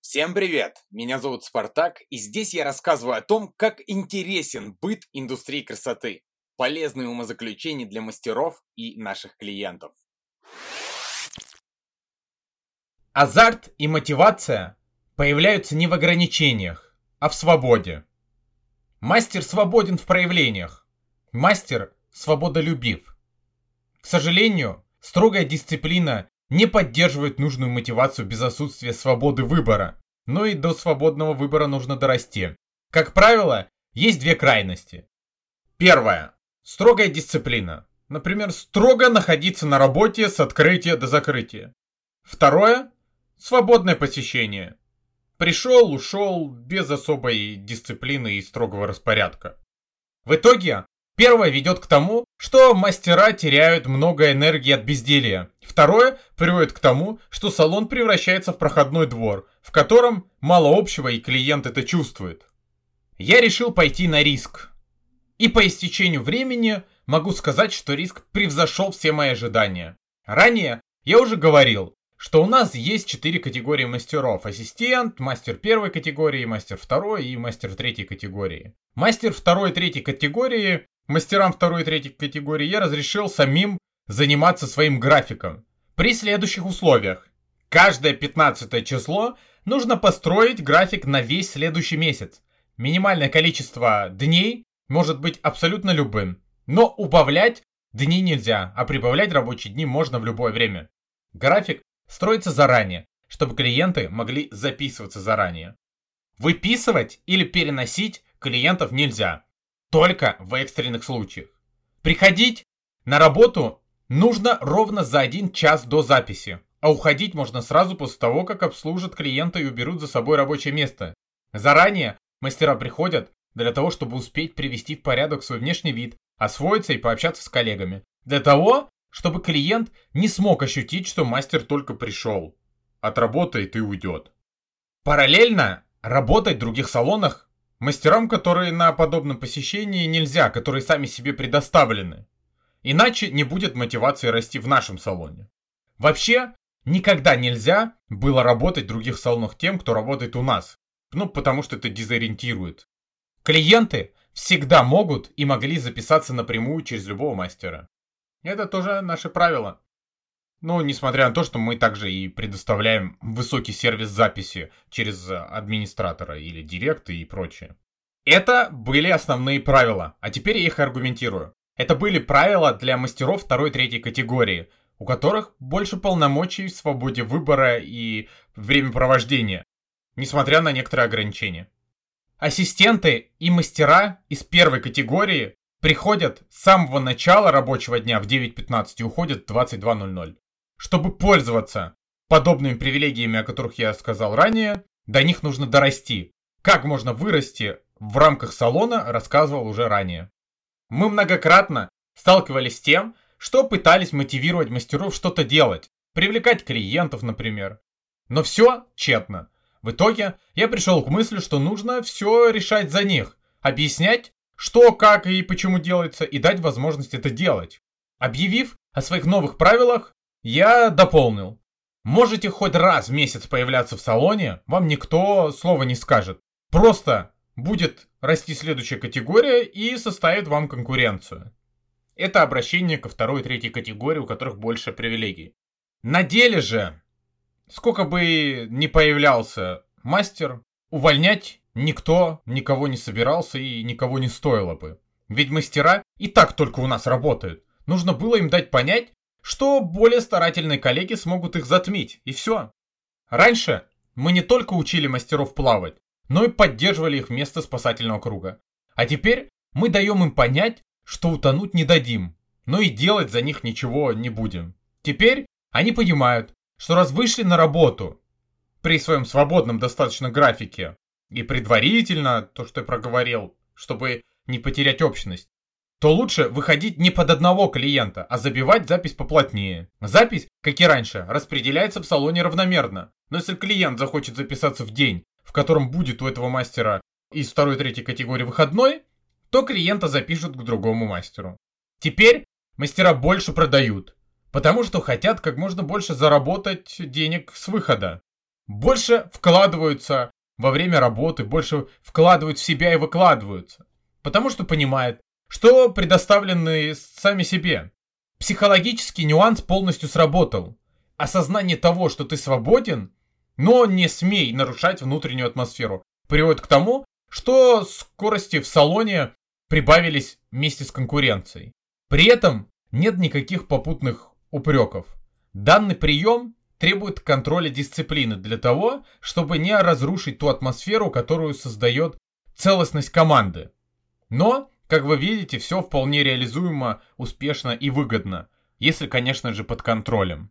Всем привет! Меня зовут Спартак, и здесь я рассказываю о том, как интересен быт индустрии красоты, полезные умозаключения для мастеров и наших клиентов. Азарт и мотивация появляются не в ограничениях, а в свободе. Мастер свободен в проявлениях, мастер свободолюбив. К сожалению, строгая дисциплина не поддерживает нужную мотивацию без отсутствия свободы выбора, но и до свободного выбора нужно дорасти. Как правило, есть две крайности. Первая. Строгая дисциплина. Например, строго находиться на работе с открытия до закрытия. Второе. Свободное посещение. Пришел, ушел, без особой дисциплины и строгого распорядка. В итоге, первое ведет к тому, что мастера теряют много энергии от безделья. Второе приводит к тому, что салон превращается в проходной двор, в котором мало общего и клиент это чувствует. Я решил пойти на риск. И по истечению времени могу сказать, что риск превзошел все мои ожидания. Ранее я уже говорил, что у нас есть четыре категории мастеров. Ассистент, мастер первой категории, мастер второй и мастер третьей категории. Мастер второй и третьей категории, мастерам второй и третьей категории я разрешил самим заниматься своим графиком. При следующих условиях. Каждое 15 число нужно построить график на весь следующий месяц. Минимальное количество дней может быть абсолютно любым. Но убавлять дни нельзя, а прибавлять рабочие дни можно в любое время. График строится заранее, чтобы клиенты могли записываться заранее. Выписывать или переносить клиентов нельзя, только в экстренных случаях. Приходить на работу нужно ровно за один час до записи. А уходить можно сразу после того, как обслужат клиента и уберут за собой рабочее место. Заранее мастера приходят для того, чтобы успеть привести в порядок свой внешний вид, освоиться и пообщаться с коллегами. Для того, чтобы клиент не смог ощутить, что мастер только пришел. Отработает и уйдет. Параллельно работать в других салонах мастерам, которые на подобном посещении нельзя, которые сами себе предоставлены. Иначе не будет мотивации расти в нашем салоне. Вообще, Никогда нельзя было работать в других салонах тем, кто работает у нас. Ну, потому что это дезориентирует. Клиенты всегда могут и могли записаться напрямую через любого мастера. Это тоже наше правило. Ну, несмотря на то, что мы также и предоставляем высокий сервис записи через администратора или директа и прочее. Это были основные правила, а теперь я их аргументирую. Это были правила для мастеров второй и третьей категории – у которых больше полномочий в свободе выбора и времяпровождения, несмотря на некоторые ограничения. Ассистенты и мастера из первой категории приходят с самого начала рабочего дня в 9.15 и уходят в 22.00. Чтобы пользоваться подобными привилегиями, о которых я сказал ранее, до них нужно дорасти. Как можно вырасти в рамках салона, рассказывал уже ранее. Мы многократно сталкивались с тем, что пытались мотивировать мастеров что-то делать, привлекать клиентов, например. Но все тщетно. В итоге я пришел к мысли, что нужно все решать за них, объяснять, что, как и почему делается, и дать возможность это делать. Объявив о своих новых правилах, я дополнил. Можете хоть раз в месяц появляться в салоне, вам никто слова не скажет. Просто будет расти следующая категория и составит вам конкуренцию. Это обращение ко второй и третьей категории, у которых больше привилегий. На деле же, сколько бы ни появлялся мастер, увольнять никто никого не собирался и никого не стоило бы. Ведь мастера и так только у нас работают. Нужно было им дать понять, что более старательные коллеги смогут их затмить, и все. Раньше мы не только учили мастеров плавать, но и поддерживали их вместо спасательного круга. А теперь мы даем им понять, что утонуть не дадим, но и делать за них ничего не будем. Теперь они понимают, что раз вышли на работу при своем свободном достаточно графике и предварительно, то, что я проговорил, чтобы не потерять общность, то лучше выходить не под одного клиента, а забивать запись поплотнее. Запись, как и раньше, распределяется в салоне равномерно. Но если клиент захочет записаться в день, в котором будет у этого мастера из второй и третьей категории выходной, то клиента запишут к другому мастеру. Теперь мастера больше продают, потому что хотят как можно больше заработать денег с выхода. Больше вкладываются во время работы, больше вкладывают в себя и выкладываются. Потому что понимают, что предоставлены сами себе. Психологический нюанс полностью сработал. Осознание того, что ты свободен, но не смей нарушать внутреннюю атмосферу, приводит к тому, что скорости в салоне прибавились вместе с конкуренцией. При этом нет никаких попутных упреков. Данный прием требует контроля дисциплины для того, чтобы не разрушить ту атмосферу, которую создает целостность команды. Но, как вы видите, все вполне реализуемо, успешно и выгодно, если, конечно же, под контролем.